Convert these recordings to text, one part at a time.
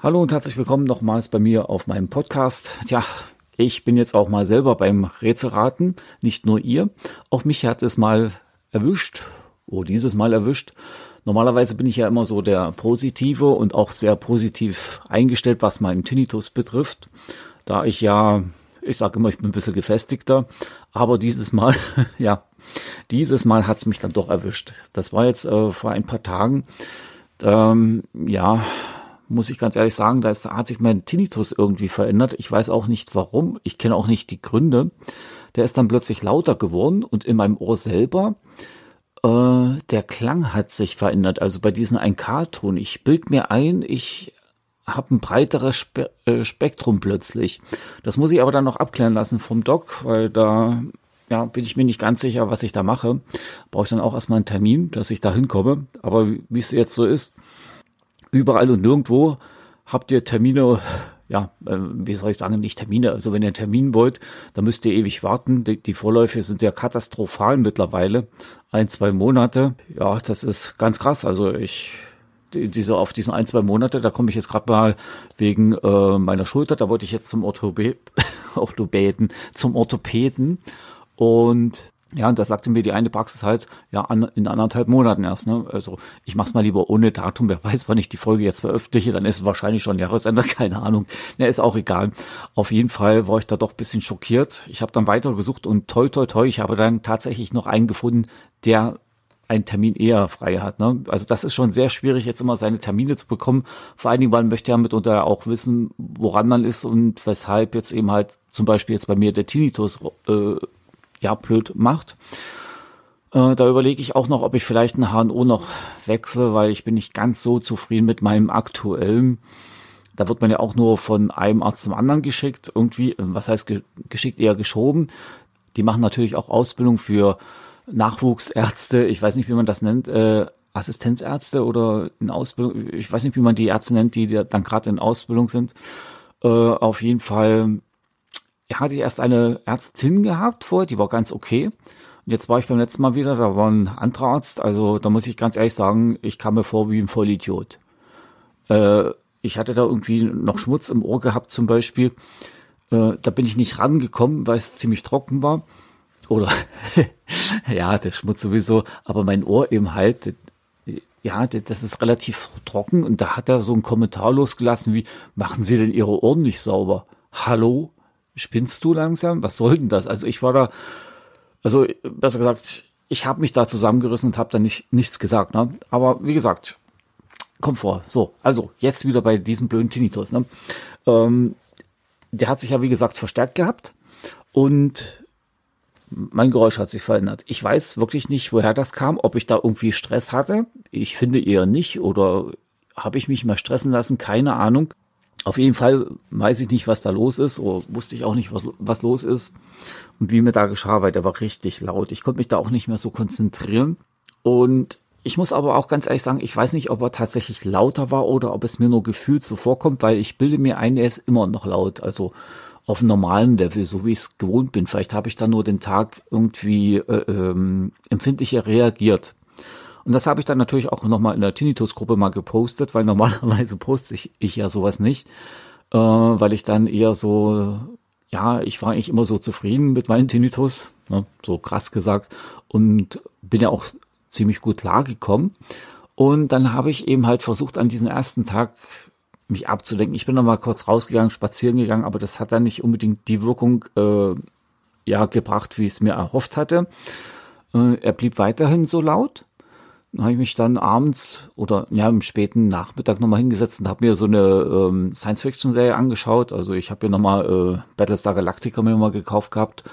Hallo und herzlich willkommen nochmals bei mir auf meinem Podcast. Tja, ich bin jetzt auch mal selber beim Rätselraten, nicht nur ihr. Auch mich hat es mal erwischt, oh, dieses Mal erwischt. Normalerweise bin ich ja immer so der Positive und auch sehr positiv eingestellt, was meinen Tinnitus betrifft. Da ich ja, ich sage immer, ich bin ein bisschen gefestigter. Aber dieses Mal, ja, dieses Mal hat es mich dann doch erwischt. Das war jetzt äh, vor ein paar Tagen. Ähm, ja, muss ich ganz ehrlich sagen, da, ist, da hat sich mein Tinnitus irgendwie verändert. Ich weiß auch nicht warum. Ich kenne auch nicht die Gründe. Der ist dann plötzlich lauter geworden und in meinem Ohr selber, äh, der Klang hat sich verändert. Also bei diesem 1K-Ton. Ich bild mir ein, ich habe ein breiteres Spe äh, Spektrum plötzlich. Das muss ich aber dann noch abklären lassen vom Doc, weil da ja, bin ich mir nicht ganz sicher, was ich da mache. Brauche ich dann auch erstmal einen Termin, dass ich da hinkomme. Aber wie es jetzt so ist, überall und nirgendwo habt ihr Termine, ja, äh, wie soll ich sagen, nicht Termine. Also wenn ihr einen Termin wollt, dann müsst ihr ewig warten. Die, die Vorläufe sind ja katastrophal mittlerweile. Ein, zwei Monate. Ja, das ist ganz krass. Also ich diese auf diesen ein, zwei Monate, da komme ich jetzt gerade mal wegen äh, meiner Schulter, da wollte ich jetzt zum Orthobe Orthopäden, zum Orthopäden und ja, und da sagte mir die eine Praxis halt, ja, an, in anderthalb Monaten erst. Ne? Also ich mach's mal lieber ohne Datum. Wer weiß, wann ich die Folge jetzt veröffentliche, dann ist wahrscheinlich schon Jahresende, keine Ahnung. Ne, ist auch egal. Auf jeden Fall war ich da doch bisschen schockiert. Ich habe dann weiter gesucht und toi, toi, toi, ich habe dann tatsächlich noch einen gefunden, der einen Termin eher frei hat. Ne? Also das ist schon sehr schwierig, jetzt immer seine Termine zu bekommen. Vor allen Dingen, weil man möchte ja mitunter auch wissen, woran man ist und weshalb jetzt eben halt zum Beispiel jetzt bei mir der Tinnitus äh, ja blöd macht. Äh, da überlege ich auch noch, ob ich vielleicht ein HNO noch wechsle, weil ich bin nicht ganz so zufrieden mit meinem aktuellen. Da wird man ja auch nur von einem Arzt zum anderen geschickt, irgendwie, äh, was heißt ge geschickt, eher geschoben. Die machen natürlich auch Ausbildung für Nachwuchsärzte, ich weiß nicht, wie man das nennt, äh, Assistenzärzte oder in Ausbildung, ich weiß nicht, wie man die Ärzte nennt, die dann gerade in Ausbildung sind. Äh, auf jeden Fall er hatte erst eine Ärztin gehabt vorher, die war ganz okay. Und jetzt war ich beim letzten Mal wieder, da war ein anderer Arzt. Also da muss ich ganz ehrlich sagen, ich kam mir vor wie ein Vollidiot. Äh, ich hatte da irgendwie noch Schmutz im Ohr gehabt zum Beispiel. Äh, da bin ich nicht rangekommen, weil es ziemlich trocken war. Oder ja, der Schmutz sowieso, aber mein Ohr eben halt, ja, das ist relativ trocken und da hat er so einen Kommentar losgelassen wie, machen Sie denn Ihre Ohren nicht sauber? Hallo? spinnst du langsam? Was soll denn das? Also ich war da, also besser gesagt, ich habe mich da zusammengerissen und habe da nicht, nichts gesagt. Ne? Aber wie gesagt, kommt vor. So, also jetzt wieder bei diesem blöden Tinnitus. Ne? Ähm, der hat sich ja wie gesagt verstärkt gehabt und mein Geräusch hat sich verändert. Ich weiß wirklich nicht, woher das kam, ob ich da irgendwie Stress hatte. Ich finde eher nicht oder habe ich mich mal stressen lassen, keine Ahnung. Auf jeden Fall weiß ich nicht, was da los ist, oder wusste ich auch nicht, was, was los ist und wie mir da geschah, weil der war richtig laut. Ich konnte mich da auch nicht mehr so konzentrieren. Und ich muss aber auch ganz ehrlich sagen, ich weiß nicht, ob er tatsächlich lauter war oder ob es mir nur gefühlt so vorkommt, weil ich bilde mir ein, er ist immer noch laut. Also auf normalen Level, so wie ich es gewohnt bin. Vielleicht habe ich da nur den Tag irgendwie äh, ähm, empfindlicher reagiert. Und das habe ich dann natürlich auch nochmal in der Tinnitus-Gruppe mal gepostet, weil normalerweise poste ich, ich ja sowas nicht, äh, weil ich dann eher so, ja, ich war eigentlich immer so zufrieden mit meinem Tinnitus, ne, so krass gesagt, und bin ja auch ziemlich gut klargekommen. Und dann habe ich eben halt versucht, an diesem ersten Tag mich abzulenken. Ich bin noch mal kurz rausgegangen, spazieren gegangen, aber das hat dann nicht unbedingt die Wirkung äh, ja gebracht, wie ich es mir erhofft hatte. Äh, er blieb weiterhin so laut habe ich mich dann abends oder ja im späten Nachmittag nochmal hingesetzt und habe mir so eine ähm, Science-Fiction-Serie angeschaut. Also ich habe mir nochmal äh, Battlestar Galactica mir mal gekauft gehabt,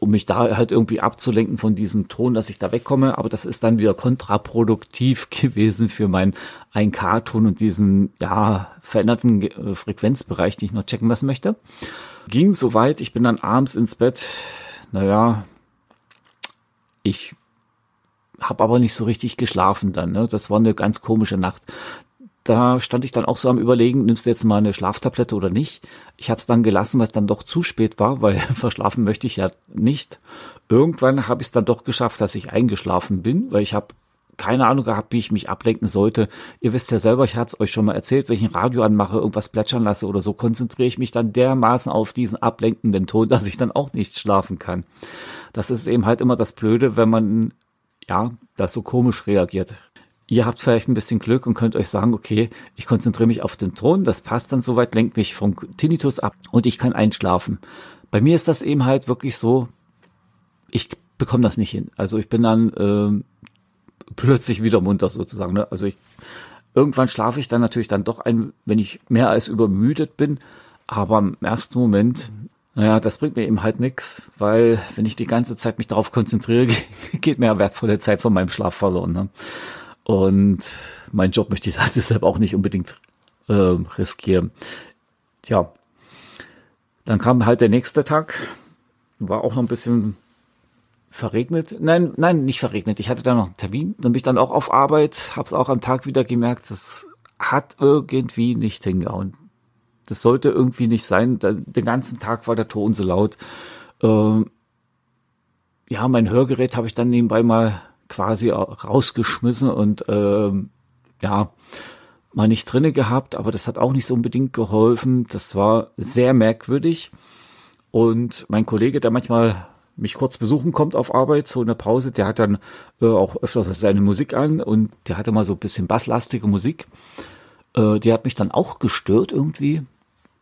um mich da halt irgendwie abzulenken von diesem Ton, dass ich da wegkomme. Aber das ist dann wieder kontraproduktiv gewesen für meinen 1K-Ton und diesen ja veränderten äh, Frequenzbereich, den ich noch checken lassen möchte. Ging soweit, ich bin dann abends ins Bett. Naja, ich habe aber nicht so richtig geschlafen dann. Ne? Das war eine ganz komische Nacht. Da stand ich dann auch so am Überlegen, nimmst du jetzt mal eine Schlaftablette oder nicht? Ich habe es dann gelassen, weil es dann doch zu spät war, weil verschlafen möchte ich ja nicht. Irgendwann habe ich es dann doch geschafft, dass ich eingeschlafen bin, weil ich habe keine Ahnung gehabt, wie ich mich ablenken sollte. Ihr wisst ja selber, ich hatte es euch schon mal erzählt, wenn ich ein Radio anmache, irgendwas plätschern lasse oder so, konzentriere ich mich dann dermaßen auf diesen ablenkenden Ton, dass ich dann auch nicht schlafen kann. Das ist eben halt immer das Blöde, wenn man ja, da so komisch reagiert. Ihr habt vielleicht ein bisschen Glück und könnt euch sagen, okay, ich konzentriere mich auf den Ton, das passt dann soweit, lenkt mich vom Tinnitus ab und ich kann einschlafen. Bei mir ist das eben halt wirklich so, ich bekomme das nicht hin. Also ich bin dann äh, plötzlich wieder munter sozusagen. Ne? Also ich, irgendwann schlafe ich dann natürlich dann doch ein, wenn ich mehr als übermüdet bin. Aber im ersten Moment, naja, das bringt mir eben halt nichts, weil wenn ich die ganze Zeit mich darauf konzentriere, geht mir wertvolle Zeit von meinem Schlaf verloren. Ne? Und mein Job möchte ich deshalb auch nicht unbedingt äh, riskieren. Tja, dann kam halt der nächste Tag, war auch noch ein bisschen verregnet. Nein, nein, nicht verregnet. Ich hatte da noch einen Termin. Dann bin ich dann auch auf Arbeit, habe es auch am Tag wieder gemerkt, das hat irgendwie nicht hingehauen. Das sollte irgendwie nicht sein. den ganzen Tag war der Ton so laut. Ähm, ja, mein Hörgerät habe ich dann nebenbei mal quasi rausgeschmissen und ähm, ja, mal nicht drinne gehabt, aber das hat auch nicht so unbedingt geholfen. Das war sehr merkwürdig. Und mein Kollege, der manchmal mich kurz besuchen kommt auf Arbeit, so in der Pause, der hat dann äh, auch öfters seine Musik an und der hatte mal so ein bisschen basslastige Musik. Äh, die hat mich dann auch gestört irgendwie.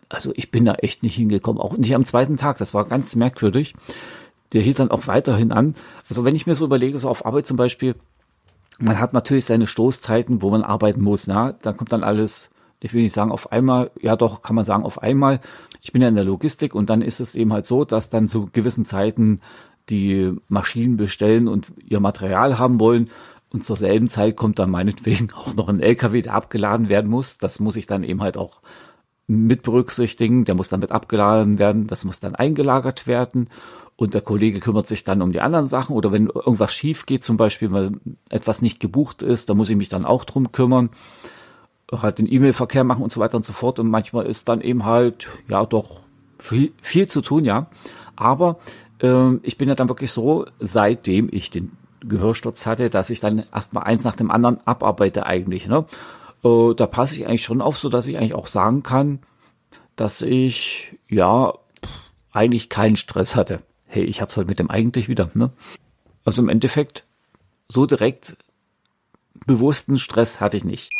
Also ich bin da echt nicht hingekommen, auch nicht am zweiten Tag. Das war ganz merkwürdig der hielt dann auch weiterhin an. Also wenn ich mir so überlege, so auf Arbeit zum Beispiel, man hat natürlich seine Stoßzeiten, wo man arbeiten muss. Na, da kommt dann alles, ich will nicht sagen auf einmal, ja doch, kann man sagen auf einmal. Ich bin ja in der Logistik und dann ist es eben halt so, dass dann zu gewissen Zeiten die Maschinen bestellen und ihr Material haben wollen. Und zur selben Zeit kommt dann meinetwegen auch noch ein LKW, der abgeladen werden muss. Das muss ich dann eben halt auch mit berücksichtigen. Der muss dann mit abgeladen werden. Das muss dann eingelagert werden. Und der Kollege kümmert sich dann um die anderen Sachen. Oder wenn irgendwas schief geht, zum Beispiel, weil etwas nicht gebucht ist, da muss ich mich dann auch drum kümmern, halt den E-Mail-Verkehr machen und so weiter und so fort. Und manchmal ist dann eben halt, ja, doch viel, viel zu tun, ja, aber äh, ich bin ja dann wirklich so, seitdem ich den Gehörsturz hatte, dass ich dann erstmal eins nach dem anderen abarbeite eigentlich, ne, äh, da passe ich eigentlich schon auf, so dass ich eigentlich auch sagen kann, dass ich, ja, eigentlich keinen Stress hatte hey, ich hab's heute mit dem eigentlich wieder. Ne? Also im Endeffekt, so direkt bewussten Stress hatte ich nicht.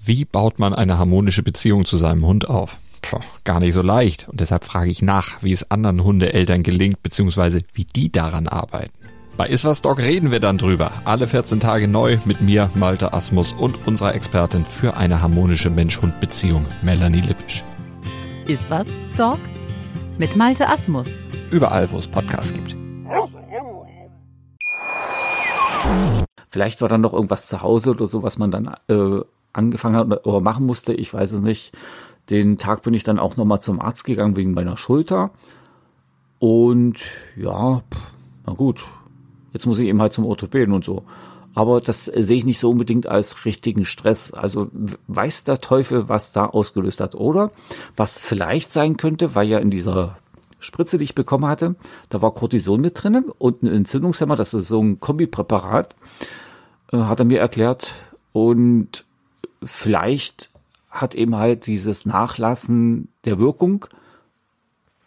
Wie baut man eine harmonische Beziehung zu seinem Hund auf? Puh, gar nicht so leicht. Und deshalb frage ich nach, wie es anderen Hundeeltern gelingt, beziehungsweise wie die daran arbeiten. Bei Iswas Dog reden wir dann drüber. Alle 14 Tage neu mit mir, Malte Asmus und unserer Expertin für eine harmonische Mensch-Hund-Beziehung, Melanie Lippisch. Iswas Dog? mit Malte Asmus. Überall, wo es Podcasts gibt. Vielleicht war dann noch irgendwas zu Hause oder so, was man dann äh, angefangen hat oder machen musste. Ich weiß es nicht. Den Tag bin ich dann auch nochmal zum Arzt gegangen wegen meiner Schulter. Und ja, na gut. Jetzt muss ich eben halt zum Orthopäden und so. Aber das sehe ich nicht so unbedingt als richtigen Stress. Also weiß der Teufel, was da ausgelöst hat. Oder was vielleicht sein könnte, weil ja in dieser Spritze, die ich bekommen hatte, da war Cortison mit drin und ein Entzündungshemmer, das ist so ein Kombipräparat, äh, hat er mir erklärt. Und vielleicht hat eben halt dieses Nachlassen der Wirkung,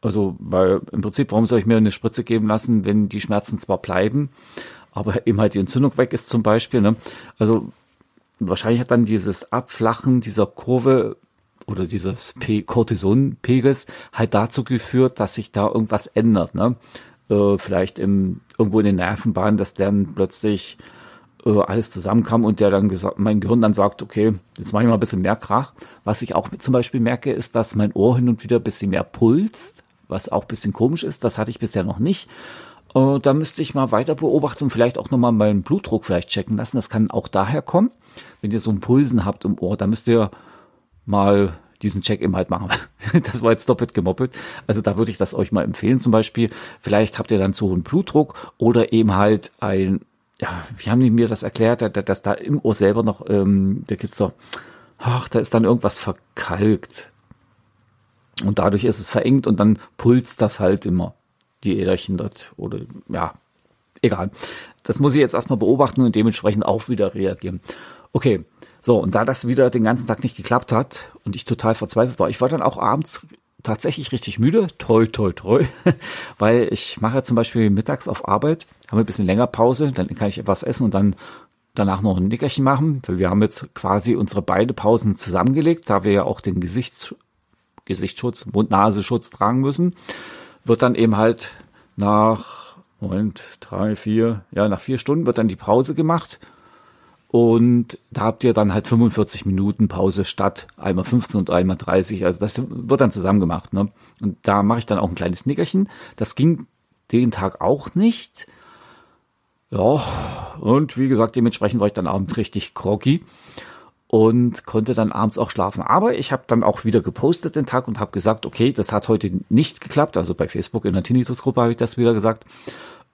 also weil im Prinzip, warum soll ich mir eine Spritze geben lassen, wenn die Schmerzen zwar bleiben, aber eben halt die Entzündung weg ist zum Beispiel. Ne? Also wahrscheinlich hat dann dieses Abflachen dieser Kurve oder dieses Cortisonpegels halt dazu geführt, dass sich da irgendwas ändert. Ne? Äh, vielleicht im, irgendwo in den Nervenbahnen, dass dann plötzlich äh, alles zusammenkam und der dann gesagt, mein Gehirn dann sagt, okay, jetzt mache ich mal ein bisschen mehr Krach. Was ich auch zum Beispiel merke, ist, dass mein Ohr hin und wieder ein bisschen mehr pulst, was auch ein bisschen komisch ist. Das hatte ich bisher noch nicht. Äh, da müsste ich mal weiter beobachten und vielleicht auch nochmal meinen Blutdruck vielleicht checken lassen. Das kann auch daher kommen, wenn ihr so einen Pulsen habt im Ohr. Da müsst ihr mal diesen Check eben halt machen. das war jetzt doppelt gemoppelt. Also da würde ich das euch mal empfehlen zum Beispiel. Vielleicht habt ihr dann zu hohen Blutdruck oder eben halt ein ja, wie haben die mir das erklärt, dass da im Ohr selber noch, ähm, da gibt's so, ach, da ist dann irgendwas verkalkt. Und dadurch ist es verengt und dann pulst das halt immer, die Äderchen dort. Oder ja, egal. Das muss ich jetzt erstmal beobachten und dementsprechend auch wieder reagieren. Okay, so, und da das wieder den ganzen Tag nicht geklappt hat und ich total verzweifelt war, ich war dann auch abends tatsächlich richtig müde, toi, toi, toi, weil ich mache zum Beispiel mittags auf Arbeit, habe ein bisschen länger Pause, dann kann ich etwas essen und dann danach noch ein Nickerchen machen, weil wir haben jetzt quasi unsere beide Pausen zusammengelegt, da wir ja auch den Gesichts, Gesichtsschutz, Mund-Nase-Schutz tragen müssen, wird dann eben halt nach, Moment, drei, vier, ja, nach vier Stunden wird dann die Pause gemacht und da habt ihr dann halt 45 Minuten Pause statt einmal 15 und einmal 30. Also das wird dann zusammen gemacht. Ne? Und da mache ich dann auch ein kleines Nickerchen. Das ging den Tag auch nicht. Ja, und wie gesagt, dementsprechend war ich dann abends richtig groggy und konnte dann abends auch schlafen. Aber ich habe dann auch wieder gepostet den Tag und habe gesagt, okay, das hat heute nicht geklappt. Also bei Facebook in der Tinnitus-Gruppe habe ich das wieder gesagt.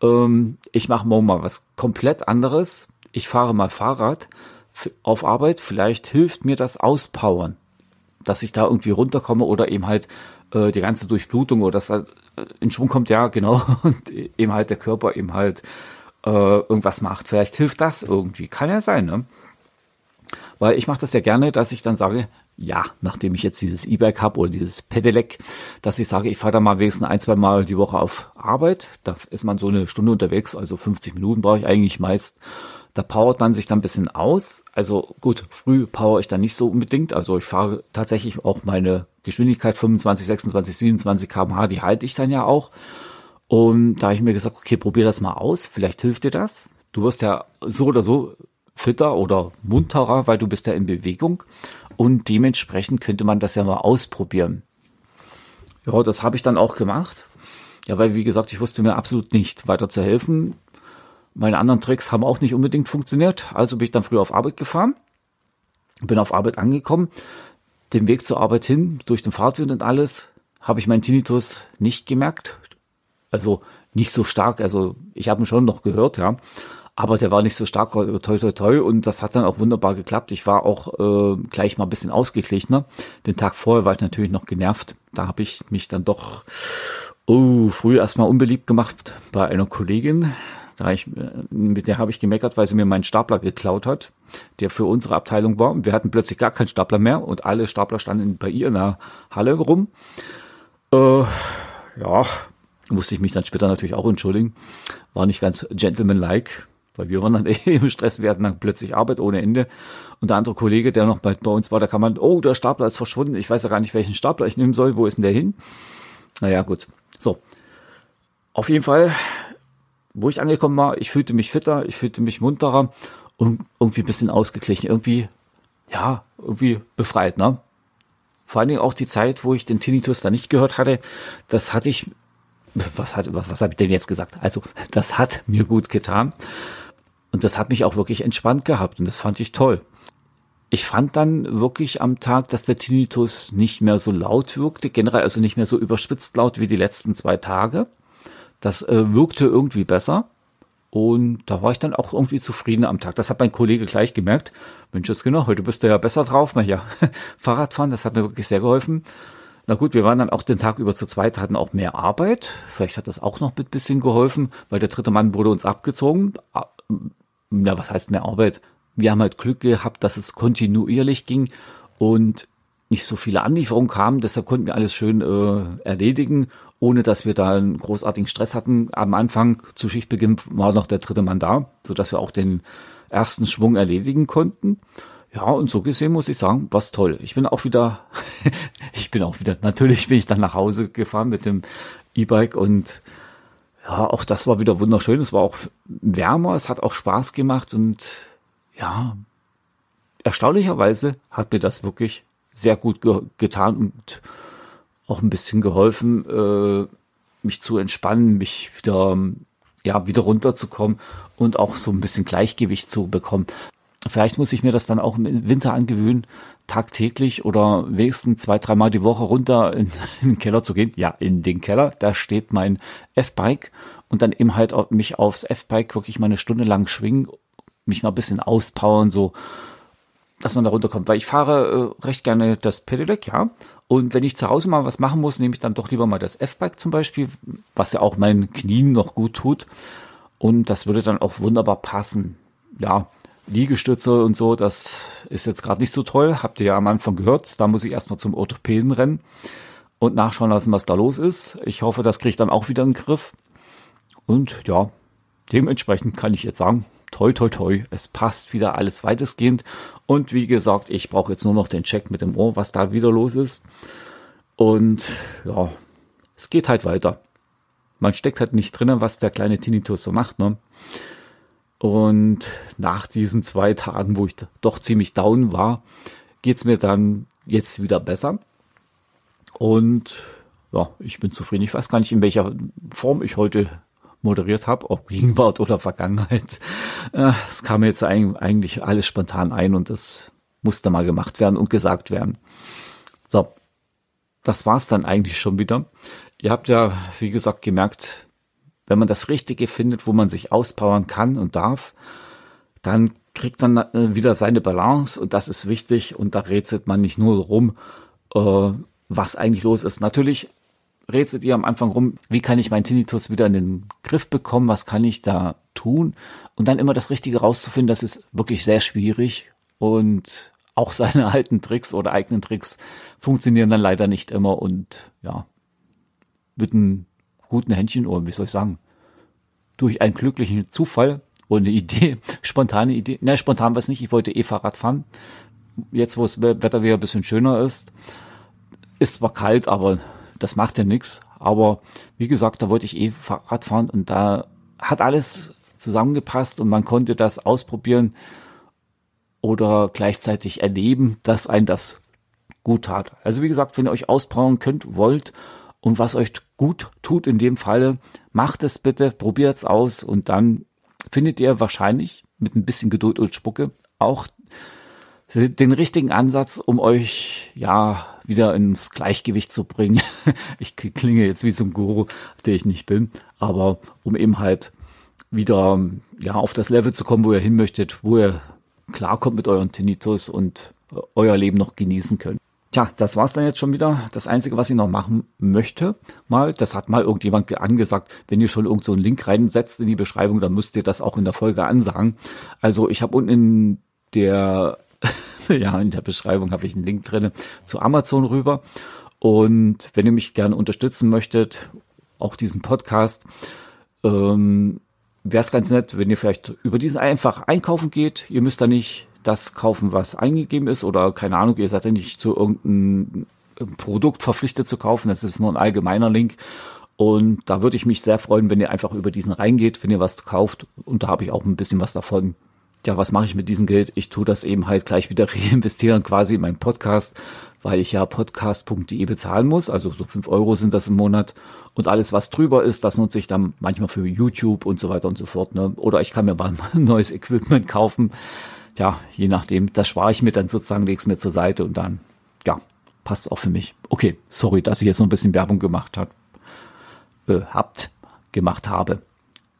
Ähm, ich mache morgen mal was komplett anderes ich fahre mal Fahrrad auf Arbeit, vielleicht hilft mir das Auspowern, dass ich da irgendwie runterkomme oder eben halt äh, die ganze Durchblutung oder dass da in Schwung kommt, ja, genau, und eben halt der Körper eben halt äh, irgendwas macht. Vielleicht hilft das irgendwie. Kann ja sein, ne? Weil ich mache das ja gerne, dass ich dann sage, ja, nachdem ich jetzt dieses E-Bike habe oder dieses Pedelec, dass ich sage, ich fahre da mal wenigstens ein, zwei Mal die Woche auf Arbeit. Da ist man so eine Stunde unterwegs, also 50 Minuten brauche ich eigentlich meist. Da powert man sich dann ein bisschen aus. Also gut, früh power ich dann nicht so unbedingt. Also ich fahre tatsächlich auch meine Geschwindigkeit 25, 26, 27 km/h, die halte ich dann ja auch. Und da habe ich mir gesagt, okay, probier das mal aus. Vielleicht hilft dir das. Du wirst ja so oder so fitter oder munterer, weil du bist ja in Bewegung. Und dementsprechend könnte man das ja mal ausprobieren. Ja, das habe ich dann auch gemacht. Ja, weil wie gesagt, ich wusste mir absolut nicht weiter zu helfen. Meine anderen Tricks haben auch nicht unbedingt funktioniert. Also bin ich dann früh auf Arbeit gefahren, bin auf Arbeit angekommen. Den Weg zur Arbeit hin, durch den Fahrtwind und alles, habe ich meinen Tinnitus nicht gemerkt. Also nicht so stark. Also ich habe ihn schon noch gehört, ja. Aber der war nicht so stark, toi, toi, toi. Und das hat dann auch wunderbar geklappt. Ich war auch äh, gleich mal ein bisschen ausgeglichener. Den Tag vorher war ich natürlich noch genervt. Da habe ich mich dann doch oh, früh erstmal unbeliebt gemacht bei einer Kollegin. Da ich, äh, mit der habe ich gemeckert, weil sie mir meinen Stapler geklaut hat, der für unsere Abteilung war. Wir hatten plötzlich gar keinen Stapler mehr und alle Stapler standen bei ihr in der Halle rum. Äh, ja, musste ich mich dann später natürlich auch entschuldigen. War nicht ganz gentlemanlike, weil wir waren dann eh im Stress. Wir hatten dann plötzlich Arbeit ohne Ende. Und der andere Kollege, der noch bei, bei uns war, da kam man, oh, der Stapler ist verschwunden. Ich weiß ja gar nicht, welchen Stapler ich nehmen soll. Wo ist denn der hin? Naja, gut. So. Auf jeden Fall wo ich angekommen war, ich fühlte mich fitter, ich fühlte mich munterer und irgendwie ein bisschen ausgeglichen, irgendwie, ja, irgendwie befreit, ne? Vor allen Dingen auch die Zeit, wo ich den Tinnitus da nicht gehört hatte, das hatte ich, was hat, was, was habe ich denn jetzt gesagt? Also, das hat mir gut getan. Und das hat mich auch wirklich entspannt gehabt und das fand ich toll. Ich fand dann wirklich am Tag, dass der Tinnitus nicht mehr so laut wirkte, generell also nicht mehr so überspitzt laut wie die letzten zwei Tage. Das äh, wirkte irgendwie besser. Und da war ich dann auch irgendwie zufrieden am Tag. Das hat mein Kollege gleich gemerkt. Mensch, jetzt genau, heute bist du ja besser drauf. Mal ja, Fahrradfahren, das hat mir wirklich sehr geholfen. Na gut, wir waren dann auch den Tag über zu zweit, hatten auch mehr Arbeit. Vielleicht hat das auch noch ein bisschen geholfen, weil der dritte Mann wurde uns abgezogen. Ja, was heißt mehr Arbeit? Wir haben halt Glück gehabt, dass es kontinuierlich ging und nicht so viele Anlieferungen kamen. Deshalb konnten wir alles schön äh, erledigen ohne dass wir da einen großartigen Stress hatten. Am Anfang zu Schichtbeginn war noch der dritte Mann da, sodass wir auch den ersten Schwung erledigen konnten. Ja, und so gesehen muss ich sagen, was toll. Ich bin auch wieder, ich bin auch wieder, natürlich bin ich dann nach Hause gefahren mit dem E-Bike und ja, auch das war wieder wunderschön. Es war auch wärmer, es hat auch Spaß gemacht und ja, erstaunlicherweise hat mir das wirklich sehr gut ge getan und auch ein bisschen geholfen, äh, mich zu entspannen, mich wieder, ja, wieder runterzukommen und auch so ein bisschen Gleichgewicht zu bekommen. Vielleicht muss ich mir das dann auch im Winter angewöhnen, tagtäglich oder wenigstens zwei, dreimal die Woche runter in, in, den Keller zu gehen. Ja, in den Keller, da steht mein F-Bike und dann eben halt mich aufs F-Bike wirklich mal eine Stunde lang schwingen, mich mal ein bisschen auspowern, so, dass man da runterkommt. Weil ich fahre äh, recht gerne das Pedelec, ja. Und wenn ich zu Hause mal was machen muss, nehme ich dann doch lieber mal das F-Bike zum Beispiel, was ja auch meinen Knien noch gut tut. Und das würde dann auch wunderbar passen. Ja, Liegestütze und so, das ist jetzt gerade nicht so toll. Habt ihr ja am Anfang gehört. Da muss ich erstmal zum Orthopäden rennen und nachschauen lassen, was da los ist. Ich hoffe, das kriege ich dann auch wieder in den Griff. Und ja, dementsprechend kann ich jetzt sagen, toi, toi, toi, es passt wieder alles weitestgehend. Und wie gesagt, ich brauche jetzt nur noch den Check mit dem Ohr, was da wieder los ist. Und ja, es geht halt weiter. Man steckt halt nicht drinnen, was der kleine Tinnitus so macht. Ne? Und nach diesen zwei Tagen, wo ich doch ziemlich down war, geht's mir dann jetzt wieder besser. Und ja, ich bin zufrieden. Ich weiß gar nicht, in welcher Form ich heute moderiert habe, ob Gegenwart oder Vergangenheit. Äh, es kam mir jetzt eigentlich alles spontan ein und das musste mal gemacht werden und gesagt werden. So, das war's dann eigentlich schon wieder. Ihr habt ja, wie gesagt, gemerkt, wenn man das Richtige findet, wo man sich auspowern kann und darf, dann kriegt man äh, wieder seine Balance und das ist wichtig und da rätselt man nicht nur rum, äh, was eigentlich los ist. Natürlich rätselt ihr am Anfang rum, wie kann ich meinen Tinnitus wieder in den Griff bekommen, was kann ich da tun und dann immer das Richtige rauszufinden, das ist wirklich sehr schwierig und auch seine alten Tricks oder eigenen Tricks funktionieren dann leider nicht immer und ja, mit einem guten Händchen oder wie soll ich sagen, durch einen glücklichen Zufall oder eine Idee, spontane Idee, ne, spontan war es nicht, ich wollte eh Fahrrad fahren. Jetzt, wo das Wetter wieder ein bisschen schöner ist, ist zwar kalt, aber das macht ja nichts. Aber wie gesagt, da wollte ich eh Fahrrad fahren und da hat alles zusammengepasst und man konnte das ausprobieren oder gleichzeitig erleben, dass ein das gut tat. Also wie gesagt, wenn ihr euch ausbauen könnt, wollt und was euch gut tut in dem Falle, macht es bitte, probiert es aus und dann findet ihr wahrscheinlich mit ein bisschen Geduld und Spucke auch den richtigen Ansatz, um euch ja wieder ins Gleichgewicht zu bringen. Ich klinge jetzt wie so ein Guru, der ich nicht bin, aber um eben halt wieder ja auf das Level zu kommen, wo ihr hin möchtet, wo ihr klarkommt mit euren Tinnitus und euer Leben noch genießen könnt. Tja, das war's dann jetzt schon wieder. Das Einzige, was ich noch machen möchte, mal, das hat mal irgendjemand angesagt, wenn ihr schon irgend so einen Link reinsetzt in die Beschreibung, dann müsst ihr das auch in der Folge ansagen. Also ich habe unten in der ja, in der Beschreibung habe ich einen Link drin zu Amazon rüber. Und wenn ihr mich gerne unterstützen möchtet, auch diesen Podcast, ähm, wäre es ganz nett, wenn ihr vielleicht über diesen einfach einkaufen geht. Ihr müsst da nicht das kaufen, was eingegeben ist oder keine Ahnung, ihr seid ja nicht zu irgendeinem Produkt verpflichtet zu kaufen. Das ist nur ein allgemeiner Link. Und da würde ich mich sehr freuen, wenn ihr einfach über diesen reingeht, wenn ihr was kauft. Und da habe ich auch ein bisschen was davon ja, was mache ich mit diesem Geld? Ich tue das eben halt gleich wieder reinvestieren, quasi in meinen Podcast, weil ich ja podcast.de bezahlen muss. Also so fünf Euro sind das im Monat. Und alles, was drüber ist, das nutze ich dann manchmal für YouTube und so weiter und so fort. Ne? Oder ich kann mir mal ein neues Equipment kaufen. Ja, je nachdem. Das spare ich mir dann sozusagen, lege es mir zur Seite und dann, ja, passt auch für mich. Okay, sorry, dass ich jetzt noch ein bisschen Werbung gemacht habe. Äh, habt, gemacht habe.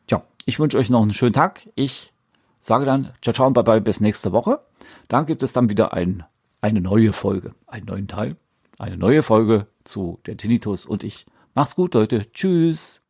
Tja, ich wünsche euch noch einen schönen Tag. Ich sage dann, ciao, ciao und bye bye bis nächste Woche. Dann gibt es dann wieder ein, eine neue Folge, einen neuen Teil, eine neue Folge zu der Tinnitus und ich. Macht's gut, Leute. Tschüss.